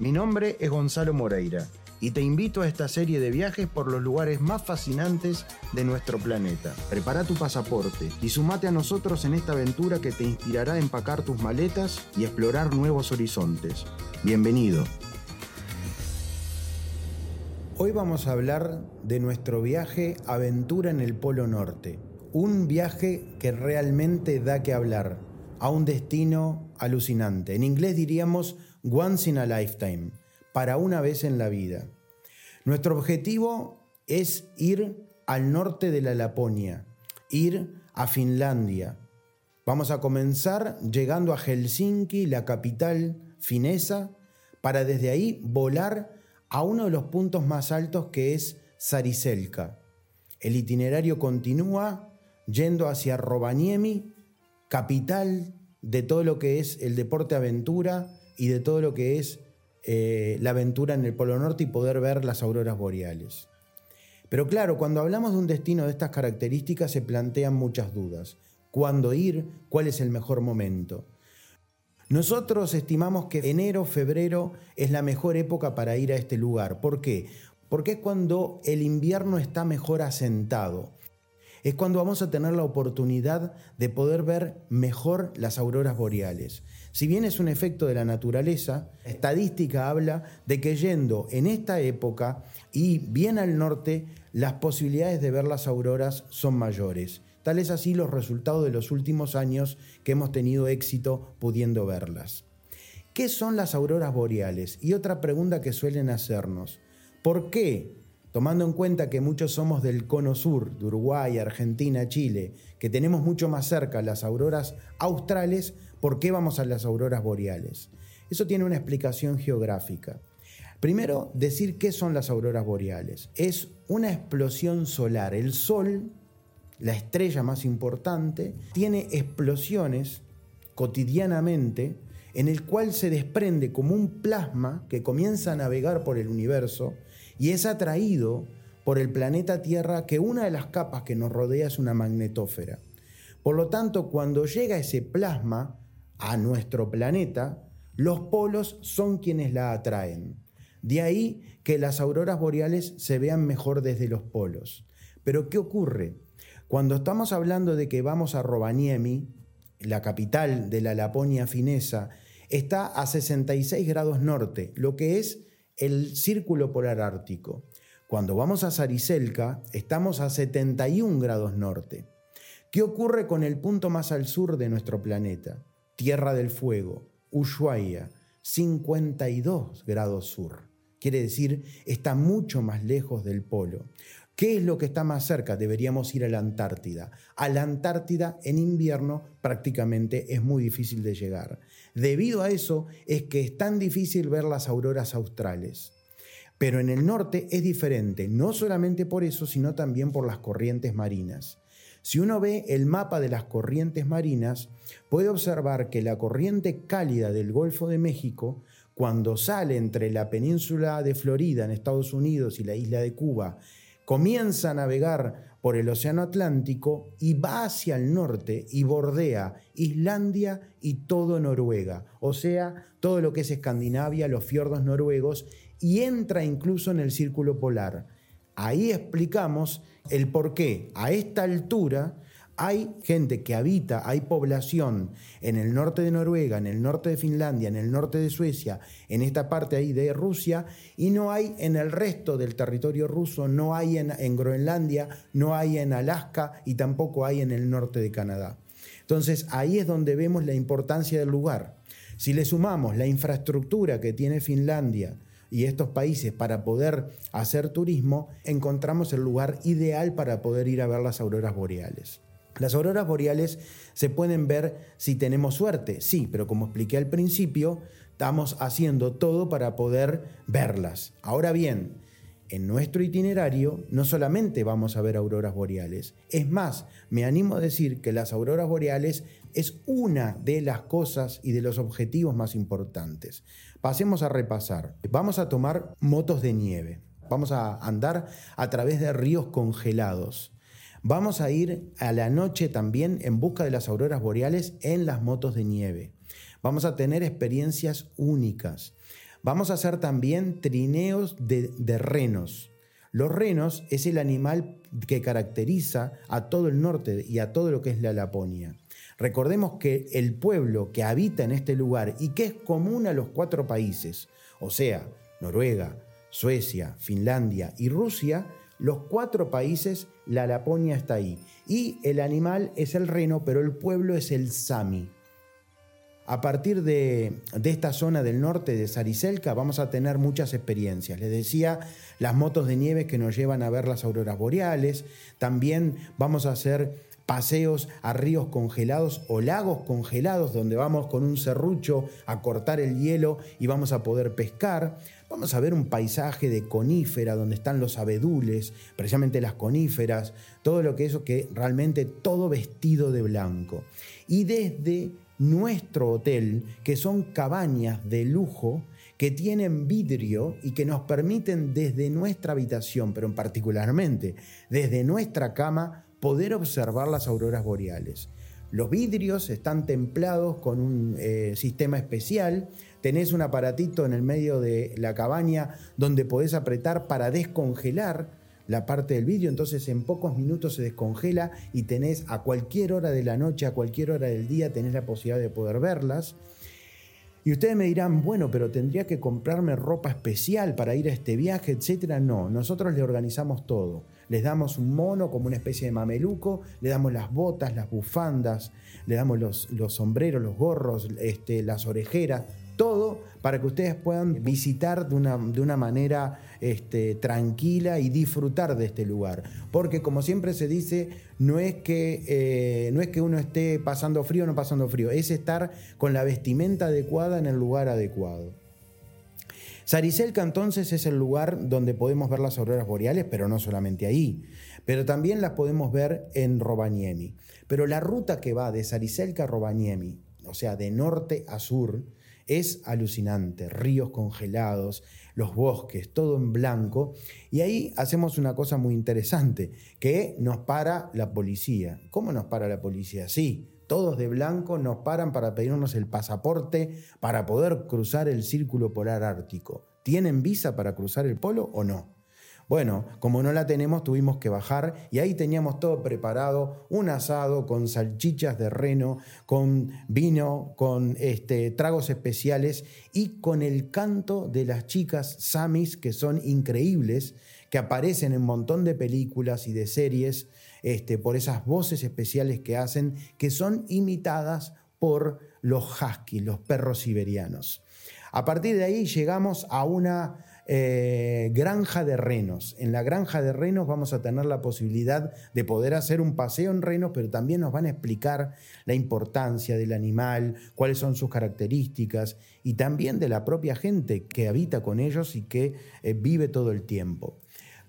Mi nombre es Gonzalo Moreira y te invito a esta serie de viajes por los lugares más fascinantes de nuestro planeta. Prepara tu pasaporte y sumate a nosotros en esta aventura que te inspirará a empacar tus maletas y explorar nuevos horizontes. Bienvenido. Hoy vamos a hablar de nuestro viaje Aventura en el Polo Norte. Un viaje que realmente da que hablar, a un destino alucinante. En inglés diríamos once in a lifetime, para una vez en la vida. Nuestro objetivo es ir al norte de la Laponia, ir a Finlandia. Vamos a comenzar llegando a Helsinki, la capital finesa, para desde ahí volar a uno de los puntos más altos que es Sariselka. El itinerario continúa yendo hacia Rovaniemi, capital de todo lo que es el deporte aventura y de todo lo que es eh, la aventura en el Polo Norte y poder ver las auroras boreales. Pero claro, cuando hablamos de un destino de estas características se plantean muchas dudas. ¿Cuándo ir? ¿Cuál es el mejor momento? Nosotros estimamos que enero, febrero es la mejor época para ir a este lugar. ¿Por qué? Porque es cuando el invierno está mejor asentado. Es cuando vamos a tener la oportunidad de poder ver mejor las auroras boreales. Si bien es un efecto de la naturaleza, estadística habla de que yendo en esta época y bien al norte, las posibilidades de ver las auroras son mayores. Tal es así los resultados de los últimos años que hemos tenido éxito pudiendo verlas. ¿Qué son las auroras boreales? Y otra pregunta que suelen hacernos. ¿Por qué tomando en cuenta que muchos somos del cono sur, de Uruguay, Argentina, Chile, que tenemos mucho más cerca las auroras australes, ¿Por qué vamos a las auroras boreales? Eso tiene una explicación geográfica. Primero, decir qué son las auroras boreales. Es una explosión solar. El Sol, la estrella más importante, tiene explosiones cotidianamente en el cual se desprende como un plasma que comienza a navegar por el universo y es atraído por el planeta Tierra que una de las capas que nos rodea es una magnetósfera. Por lo tanto, cuando llega ese plasma, a nuestro planeta, los polos son quienes la atraen. De ahí que las auroras boreales se vean mejor desde los polos. Pero ¿qué ocurre? Cuando estamos hablando de que vamos a Rovaniemi, la capital de la Laponia finesa, está a 66 grados norte, lo que es el círculo polar ártico. Cuando vamos a Sariselka, estamos a 71 grados norte. ¿Qué ocurre con el punto más al sur de nuestro planeta? Tierra del Fuego, Ushuaia, 52 grados sur. Quiere decir, está mucho más lejos del polo. ¿Qué es lo que está más cerca? Deberíamos ir a la Antártida. A la Antártida en invierno prácticamente es muy difícil de llegar. Debido a eso es que es tan difícil ver las auroras australes. Pero en el norte es diferente, no solamente por eso, sino también por las corrientes marinas. Si uno ve el mapa de las corrientes marinas, puede observar que la corriente cálida del Golfo de México, cuando sale entre la península de Florida en Estados Unidos y la isla de Cuba, comienza a navegar por el Océano Atlántico y va hacia el norte y bordea Islandia y todo Noruega, o sea, todo lo que es Escandinavia, los fiordos noruegos, y entra incluso en el círculo polar. Ahí explicamos el por qué a esta altura hay gente que habita, hay población en el norte de Noruega, en el norte de Finlandia, en el norte de Suecia, en esta parte ahí de Rusia, y no hay en el resto del territorio ruso, no hay en, en Groenlandia, no hay en Alaska y tampoco hay en el norte de Canadá. Entonces ahí es donde vemos la importancia del lugar. Si le sumamos la infraestructura que tiene Finlandia, y estos países para poder hacer turismo, encontramos el lugar ideal para poder ir a ver las auroras boreales. Las auroras boreales se pueden ver si tenemos suerte, sí, pero como expliqué al principio, estamos haciendo todo para poder verlas. Ahora bien, en nuestro itinerario no solamente vamos a ver auroras boreales, es más, me animo a decir que las auroras boreales es una de las cosas y de los objetivos más importantes. Pasemos a repasar. Vamos a tomar motos de nieve. Vamos a andar a través de ríos congelados. Vamos a ir a la noche también en busca de las auroras boreales en las motos de nieve. Vamos a tener experiencias únicas. Vamos a hacer también trineos de, renos. Los renos es el animal que caracteriza a todo el norte y a todo lo que es la Laponia. Recordemos que el pueblo que habita en este lugar y que es común a los cuatro países, o sea, Noruega, Suecia, Finlandia y Rusia, los cuatro países, la Laponia está ahí. Y el animal es el reno, pero el pueblo es el sami. A partir de, esta zona del norte de Sariselka vamos a tener muchas experiencias. Les decía, las motos de nieve que nos llevan a ver las auroras boreales. También vamos a hacer paseos a ríos congelados o lagos congelados donde vamos con un serrucho a cortar el hielo y vamos a poder pescar. Vamos a ver un paisaje de conífera donde están los abedules, precisamente las coníferas, todo lo que eso que realmente todo vestido de blanco. Y desde nuestro hotel, que son cabañas de lujo que tienen vidrio y que nos permiten desde nuestra habitación, pero en particularmente desde nuestra cama, poder observar las auroras boreales. Los vidrios están templados con un eh, sistema especial. Tenés un aparatito en el medio de la cabaña donde podés apretar para descongelar la parte del vidrio, entonces en pocos minutos se descongela y tenés a cualquier hora de la noche, a cualquier hora del día, tenés la posibilidad de poder verlas. Y ustedes me dirán, bueno, pero tendría que comprarme ropa especial para ir a este viaje, etcétera. No, nosotros le organizamos todo. Les damos un mono como una especie de mameluco, le damos las botas, las bufandas, le damos los, los sombreros, los gorros, este, las orejeras, todo para que ustedes puedan visitar de una, de una manera este, tranquila y disfrutar de este lugar. Porque como siempre se dice, no es, que, eh, no es que uno esté pasando frío o no pasando frío, es estar con la vestimenta adecuada en el lugar adecuado. Sariselka entonces es el lugar donde podemos ver las auroras boreales, pero no solamente ahí, pero también las podemos ver en Rovaniemi. Pero la ruta que va de Sariselka a Rovaniemi, o sea, de norte a sur, es alucinante, ríos congelados, los bosques, todo en blanco. Y ahí hacemos una cosa muy interesante, que nos para la policía. ¿Cómo nos para la policía? Sí, todos de blanco nos paran para pedirnos el pasaporte para poder cruzar el círculo polar ártico. ¿Tienen visa para cruzar el polo o no? Bueno, como no la tenemos, tuvimos que bajar y ahí teníamos todo preparado, un asado con salchichas de reno, con vino, con este, tragos especiales y con el canto de las chicas samis que son increíbles, que aparecen en un montón de películas y de series este, por esas voces especiales que hacen, que son imitadas por los huskies, los perros siberianos. A partir de ahí llegamos a una eh, granja de renos. En la granja de renos vamos a tener la posibilidad de poder hacer un paseo en renos, pero también nos van a explicar la importancia del animal, cuáles son sus características y también de la propia gente que habita con ellos y que eh, vive todo el tiempo.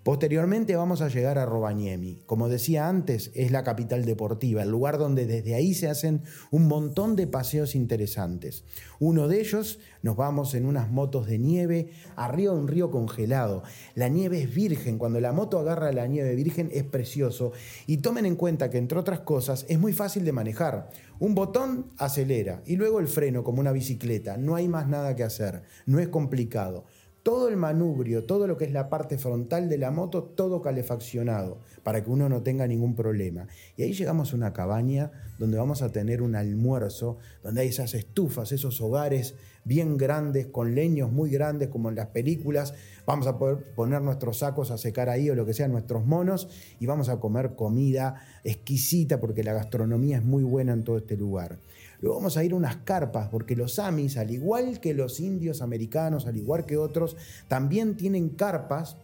Posteriormente vamos a llegar a Rovaniemi. Como decía antes, es la capital deportiva, el lugar donde desde ahí se hacen un montón de paseos interesantes. Uno de ellos nos vamos en unas motos de nieve arriba de un río congelado. La nieve es virgen, cuando la moto agarra la nieve virgen es precioso y tomen en cuenta que entre otras cosas es muy fácil de manejar. Un botón acelera y luego el freno como una bicicleta. No hay más nada que hacer, no es complicado todo el manubrio, todo lo que es la parte frontal de la moto, todo calefaccionado, para que uno no tenga ningún problema. Y ahí llegamos a una cabaña donde vamos a tener un almuerzo, donde hay esas estufas, esos hogares bien grandes, con leños muy grandes, como en las películas. Vamos a poder poner nuestros sacos a secar ahí o lo que sea, nuestros monos, y vamos a comer comida exquisita, porque la gastronomía es muy buena en todo este lugar. Vamos a ir a unas carpas, porque los samis, al igual que los indios americanos, al igual que otros, también tienen carpas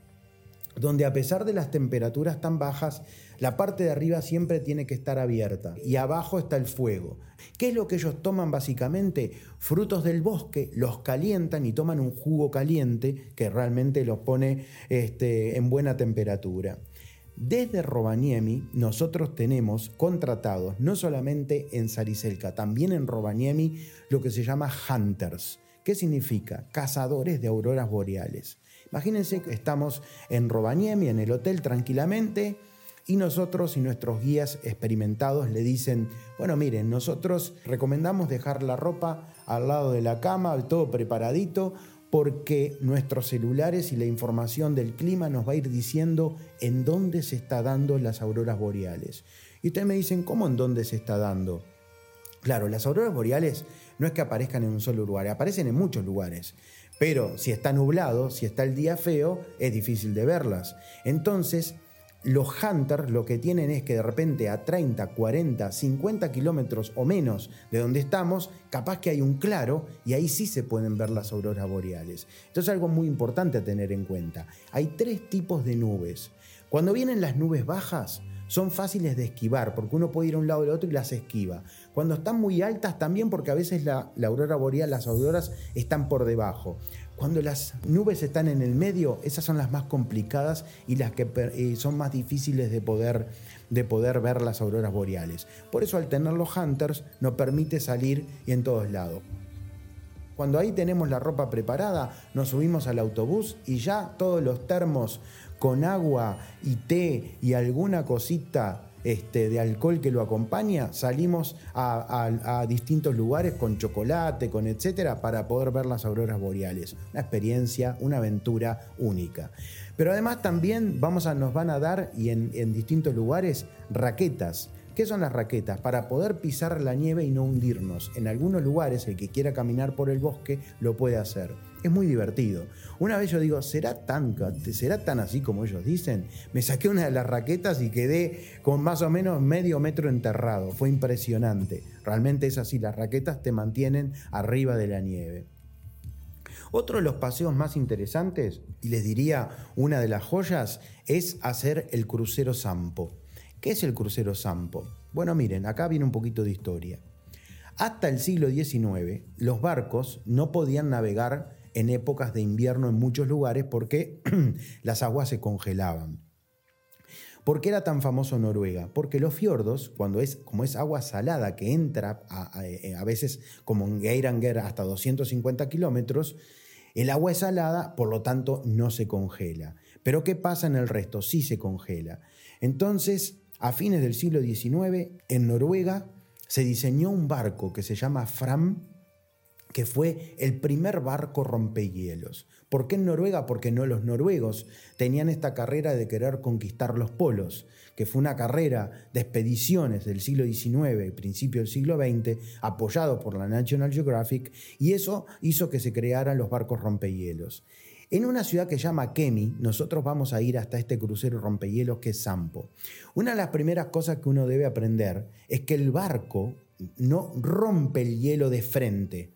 donde a pesar de las temperaturas tan bajas, la parte de arriba siempre tiene que estar abierta y abajo está el fuego. ¿Qué es lo que ellos toman básicamente? Frutos del bosque, los calientan y toman un jugo caliente que realmente los pone este, en buena temperatura. Desde Rovaniemi nosotros tenemos contratados, no solamente en Sariselka, también en Rovaniemi, lo que se llama hunters. ¿Qué significa? Cazadores de auroras boreales. Imagínense que estamos en Rovaniemi, en el hotel, tranquilamente, y nosotros y nuestros guías experimentados le dicen, bueno, miren, nosotros recomendamos dejar la ropa al lado de la cama, todo preparadito, porque nuestros celulares y la información del clima nos va a ir diciendo en dónde se está dando las auroras boreales. Y ustedes me dicen, ¿cómo en dónde se está dando? Claro, las auroras boreales no es que aparezcan en un solo lugar, aparecen en muchos lugares. Pero si está nublado, si está el día feo, es difícil de verlas. Entonces, los hunters lo que tienen es que de repente a 30, 40, 50 kilómetros o menos de donde estamos, capaz que hay un claro y ahí sí se pueden ver las auroras boreales. Esto es algo muy importante a tener en cuenta. Hay tres tipos de nubes. Cuando vienen las nubes bajas, son fáciles de esquivar porque uno puede ir a un lado del otro y las esquiva. Cuando están muy altas también porque a veces la, la aurora boreal, las auroras están por debajo. Cuando las nubes están en el medio, esas son las más complicadas y las que son más difíciles de poder, de poder ver las auroras boreales. Por eso al tener los hunters nos permite salir y en todos lados. Cuando ahí tenemos la ropa preparada, nos subimos al autobús y ya todos los termos con agua y té y alguna cosita este, de alcohol que lo acompaña, salimos a, distintos lugares con chocolate, con etcétera, para poder ver las auroras boreales. Una experiencia, una aventura única. Pero además también vamos a, nos van a dar, y en, en distintos lugares, raquetas. ¿Qué son las raquetas? Para poder pisar la nieve y no hundirnos. En algunos lugares, el que quiera caminar por el bosque lo puede hacer es muy divertido. Una vez yo digo, ¿será tan, ¿será tan así como ellos dicen? Me saqué una de las raquetas y quedé con más o menos medio metro enterrado. Fue impresionante. Realmente es así, las raquetas te mantienen arriba de la nieve. Otro de los paseos más interesantes, y les diría una de las joyas, es hacer el crucero Sampo. ¿Qué es el crucero Sampo? Bueno, miren, acá viene un poquito de historia. Hasta el siglo XIX, los barcos no podían navegar en épocas de invierno en muchos lugares porque las aguas se congelaban. ¿Por qué era tan famoso Noruega? Porque los fiordos, cuando es, como es agua salada que entra a, a, veces como en Geiranger hasta 250 kilómetros, el agua es salada, por lo tanto no se congela. Pero ¿qué pasa en el resto? Sí se congela. Entonces, a fines del siglo XIX, en Noruega se diseñó un barco que se llama Fram, que fue el primer barco rompehielos. ¿Por qué en Noruega? Porque no los noruegos tenían esta carrera de querer conquistar los polos, que fue una carrera de expediciones del siglo XIX y principio del siglo XX, apoyado por la National Geographic, y eso hizo que se crearan los barcos rompehielos. En una ciudad que se llama Kemi, nosotros vamos a ir hasta este crucero rompehielos que es Sampo. Una de las primeras cosas que uno debe aprender es que el barco no rompe el hielo de frente,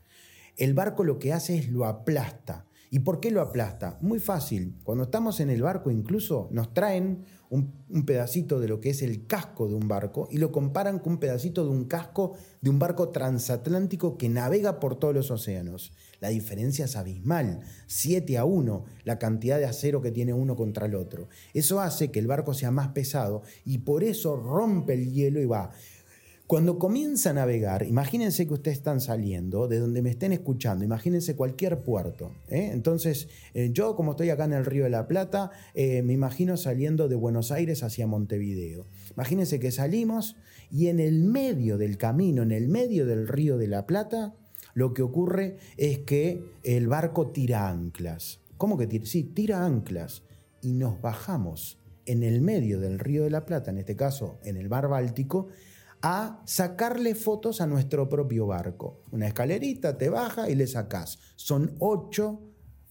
el barco lo que hace es lo aplasta. ¿Y por qué lo aplasta? Muy fácil. Cuando estamos en el barco incluso nos traen un, pedacito de lo que es el casco de un barco y lo comparan con un pedacito de un casco de un barco transatlántico que navega por todos los océanos. La diferencia es abismal, 7 a 1 la cantidad de acero que tiene uno contra el otro. Eso hace que el barco sea más pesado y por eso rompe el hielo y va. Cuando comienza a navegar, imagínense que ustedes están saliendo de donde me estén escuchando, imagínense cualquier puerto. ¿eh? Entonces, eh, yo como estoy acá en el Río de la Plata, eh, me imagino saliendo de Buenos Aires hacia Montevideo. Imagínense que salimos y en el medio del camino, en el medio del Río de la Plata, lo que ocurre es que el barco tira anclas. ¿Cómo que tira? Sí, tira anclas. Y nos bajamos en el medio del Río de la Plata, en este caso en el mar Báltico, a sacarle fotos a nuestro propio barco. Una escalerita, te baja y le sacás. Son 8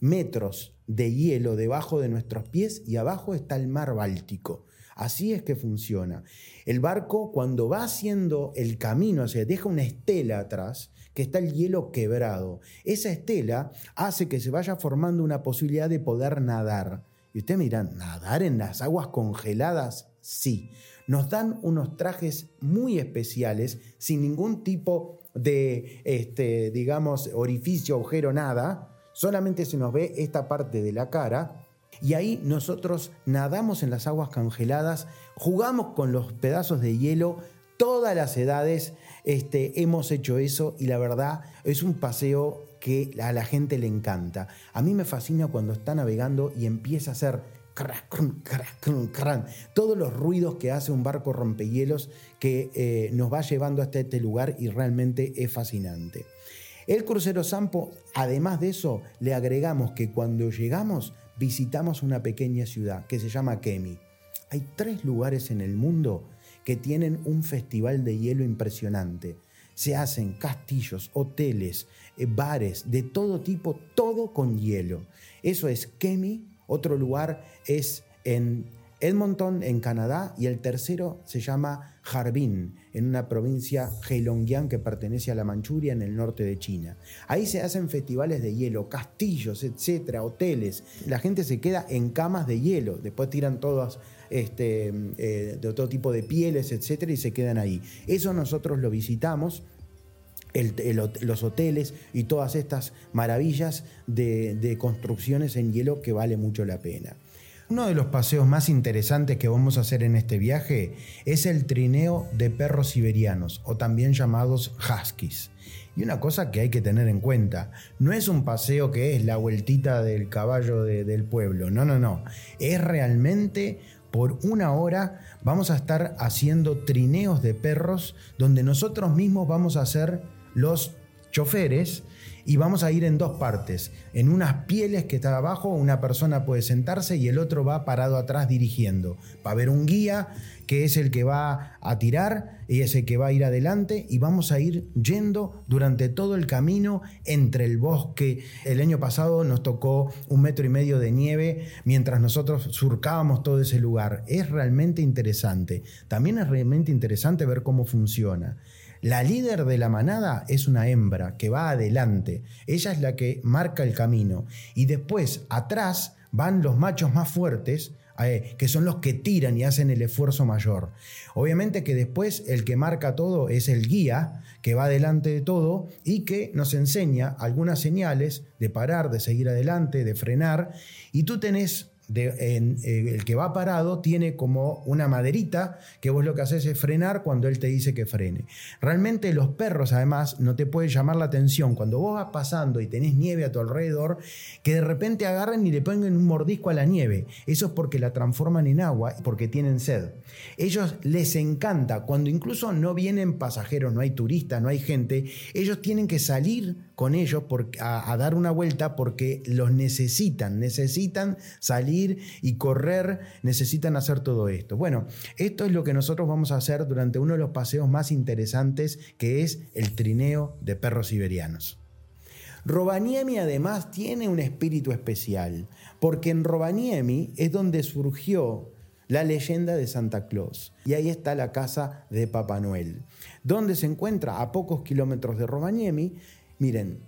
metros de hielo debajo de nuestros pies y abajo está el mar Báltico. Así es que funciona. El barco cuando va haciendo el camino, o sea, deja una estela atrás, que está el hielo quebrado. Esa estela hace que se vaya formando una posibilidad de poder nadar. Y ustedes me dirán, ¿nadar en las aguas congeladas? Sí. Nos dan unos trajes muy especiales, sin ningún tipo de, este, digamos, orificio, agujero, nada. Solamente se nos ve esta parte de la cara. Y ahí nosotros nadamos en las aguas congeladas, jugamos con los pedazos de hielo, todas las edades este, hemos hecho eso y la verdad es un paseo que a la gente le encanta. A mí me fascina cuando está navegando y empieza a hacer todos los ruidos que hace un barco rompehielos que eh, nos va llevando hasta este lugar y realmente es fascinante. El crucero Sampo, además de eso, le agregamos que cuando llegamos visitamos una pequeña ciudad que se llama Kemi. Hay tres lugares en el mundo que tienen un festival de hielo impresionante. Se hacen castillos, hoteles, eh, bares, de todo tipo, todo con hielo. Eso es Kemi, otro lugar es en Edmonton, en Canadá, y el tercero se llama Harbin, en una provincia Heilongjiang que pertenece a la Manchuria en el norte de China. Ahí se hacen festivales de hielo, castillos, etcétera, hoteles. La gente se queda en camas de hielo, después tiran todas este, eh, de todo tipo de pieles, etcétera, y se quedan ahí. Eso nosotros lo visitamos. Los hoteles y todas estas maravillas de construcciones en hielo que vale mucho la pena. Uno de los paseos más interesantes que vamos a hacer en este viaje es el trineo de perros siberianos, o también llamados huskies. Y una cosa que hay que tener en cuenta, no es un paseo que es la vueltita del caballo del pueblo, no, no, no, es realmente por una hora vamos a estar haciendo trineos de perros donde nosotros mismos vamos a ser los choferes y vamos a ir en dos partes. En unas pieles que está abajo, una persona puede sentarse y el otro va parado atrás dirigiendo. Va a haber un guía que es el que va a tirar y es el que va a ir adelante y vamos a ir yendo durante todo el camino entre el bosque. El año pasado nos tocó un metro y medio de nieve mientras nosotros surcábamos todo ese lugar. Es realmente interesante. También es realmente interesante ver cómo funciona. La líder de la manada es una hembra que va adelante. Ella es la que marca el camino. Y después, atrás, van los machos más fuertes, eh, que son los que tiran y hacen el esfuerzo mayor. Obviamente que después el que marca todo es el guía, que va adelante de todo y que nos enseña algunas señales de parar, de seguir adelante, de frenar. Y tú tenés eh, el que va parado tiene como una maderita que vos lo que haces es frenar cuando él te dice que frene. Realmente los perros además no te pueden llamar la atención cuando vos vas pasando y tenés nieve a tu alrededor que de repente agarren y le pongan un mordisco a la nieve. Eso es porque la transforman en agua porque tienen sed. Ellos les encanta cuando incluso no vienen pasajeros, no hay turistas, no hay gente, ellos tienen que salir con ellos a dar una vuelta porque los necesitan, necesitan salir y correr, necesitan hacer todo esto. Bueno, esto es lo que nosotros vamos a hacer durante uno de los paseos más interesantes, que es el trineo de perros siberianos. Robaniemi además tiene un espíritu especial, porque en Robaniemi es donde surgió la leyenda de Santa Claus. Y ahí está la casa de Papá Noel, donde se encuentra a pocos kilómetros de Robaniemi. Miren,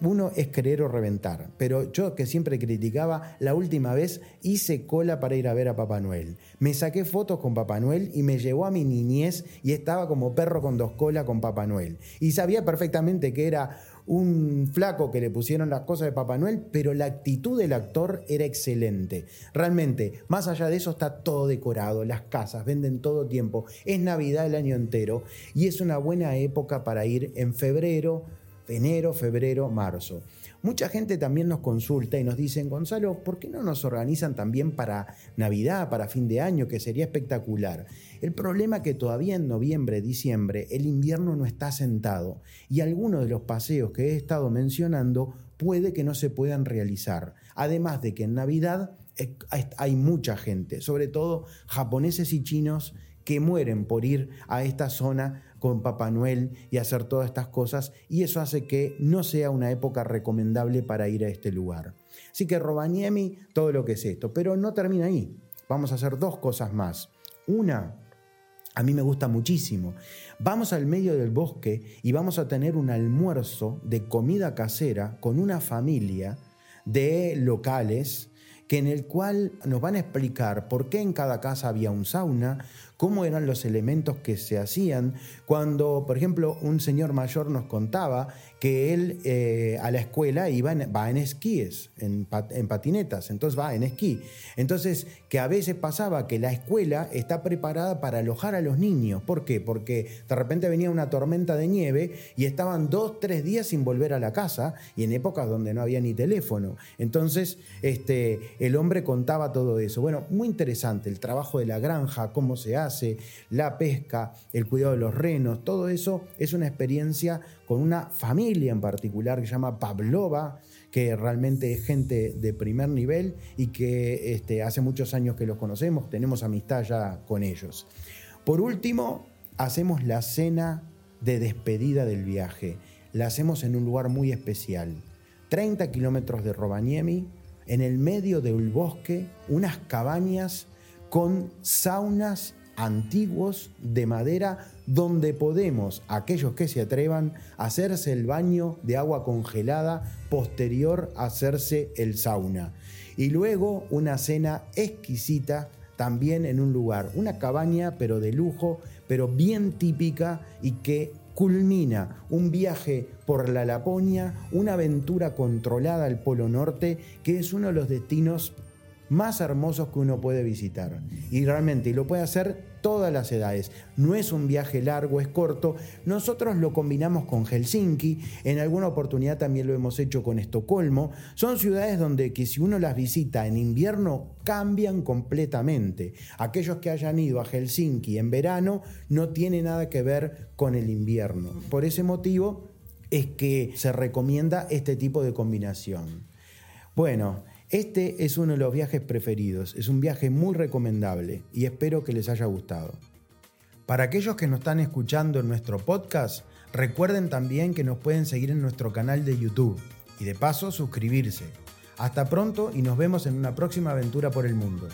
uno es querer o reventar, pero yo que siempre criticaba, la última vez hice cola para ir a ver a Papá Noel. Me saqué fotos con Papá Noel y me llevó a mi niñez y estaba como perro con dos colas con Papá Noel. Y sabía perfectamente que era un flaco que le pusieron las cosas de Papá Noel, pero la actitud del actor era excelente. Realmente, más allá de eso está todo decorado, las casas venden todo tiempo, es Navidad el año entero y es una buena época para ir en febrero enero, febrero, marzo. Mucha gente también nos consulta y nos dicen, Gonzalo, ¿por qué no nos organizan también para Navidad, para fin de año, que sería espectacular? El problema es que todavía en noviembre, diciembre, el invierno no está sentado y algunos de los paseos que he estado mencionando puede que no se puedan realizar. Además de que en Navidad hay mucha gente, sobre todo japoneses y chinos, que mueren por ir a esta zona con Papá Noel y hacer todas estas cosas y eso hace que no sea una época recomendable para ir a este lugar. Así que Robaniemi, todo lo que es esto, pero no termina ahí. Vamos a hacer dos cosas más. Una, a mí me gusta muchísimo. Vamos al medio del bosque y vamos a tener un almuerzo de comida casera con una familia de locales que en el cual nos van a explicar por qué en cada casa había un sauna, cómo eran los elementos que se hacían. Cuando, por ejemplo, un señor mayor nos contaba que él eh, a la escuela iba va en esquíes, en, patinetas, entonces va en esquí. Entonces, que a veces pasaba que la escuela está preparada para alojar a los niños. ¿Por qué? Porque de repente venía una tormenta de nieve y estaban dos, tres días sin volver a la casa y en épocas donde no había ni teléfono. Entonces, este, el hombre contaba todo eso. Bueno, muy interesante el trabajo de la granja, cómo se hace la pesca, el cuidado de los renos, todo eso es una experiencia con una familia en particular que se llama Pavlova, que realmente es gente de primer nivel y que este, hace muchos años que los conocemos, tenemos amistad ya con ellos. Por último, hacemos la cena de despedida del viaje. La hacemos en un lugar muy especial. 30 kilómetros de Rovaniemi, en el medio del bosque, unas cabañas con saunas antiguos de madera donde podemos, aquellos que se atrevan, hacerse el baño de agua congelada posterior a hacerse el sauna. Y luego una cena exquisita también en un lugar, una cabaña pero de lujo, pero bien típica y que culmina un viaje por la Laponia, una aventura controlada al Polo Norte, que es uno de los destinos más hermosos que uno puede visitar. Y realmente, lo puede hacer todas las edades. No es un viaje largo, es corto. Nosotros lo combinamos con Helsinki, en alguna oportunidad también lo hemos hecho con Estocolmo. Son ciudades donde que si uno las visita en invierno cambian completamente. Aquellos que hayan ido a Helsinki en verano no tiene nada que ver con el invierno. Por ese motivo es que se recomienda este tipo de combinación. Bueno, este es uno de los viajes preferidos, es un viaje muy recomendable y espero que les haya gustado. Para aquellos que nos están escuchando en nuestro podcast, recuerden también que nos pueden seguir en nuestro canal de YouTube y de paso suscribirse. Hasta pronto y nos vemos en una próxima aventura por el mundo.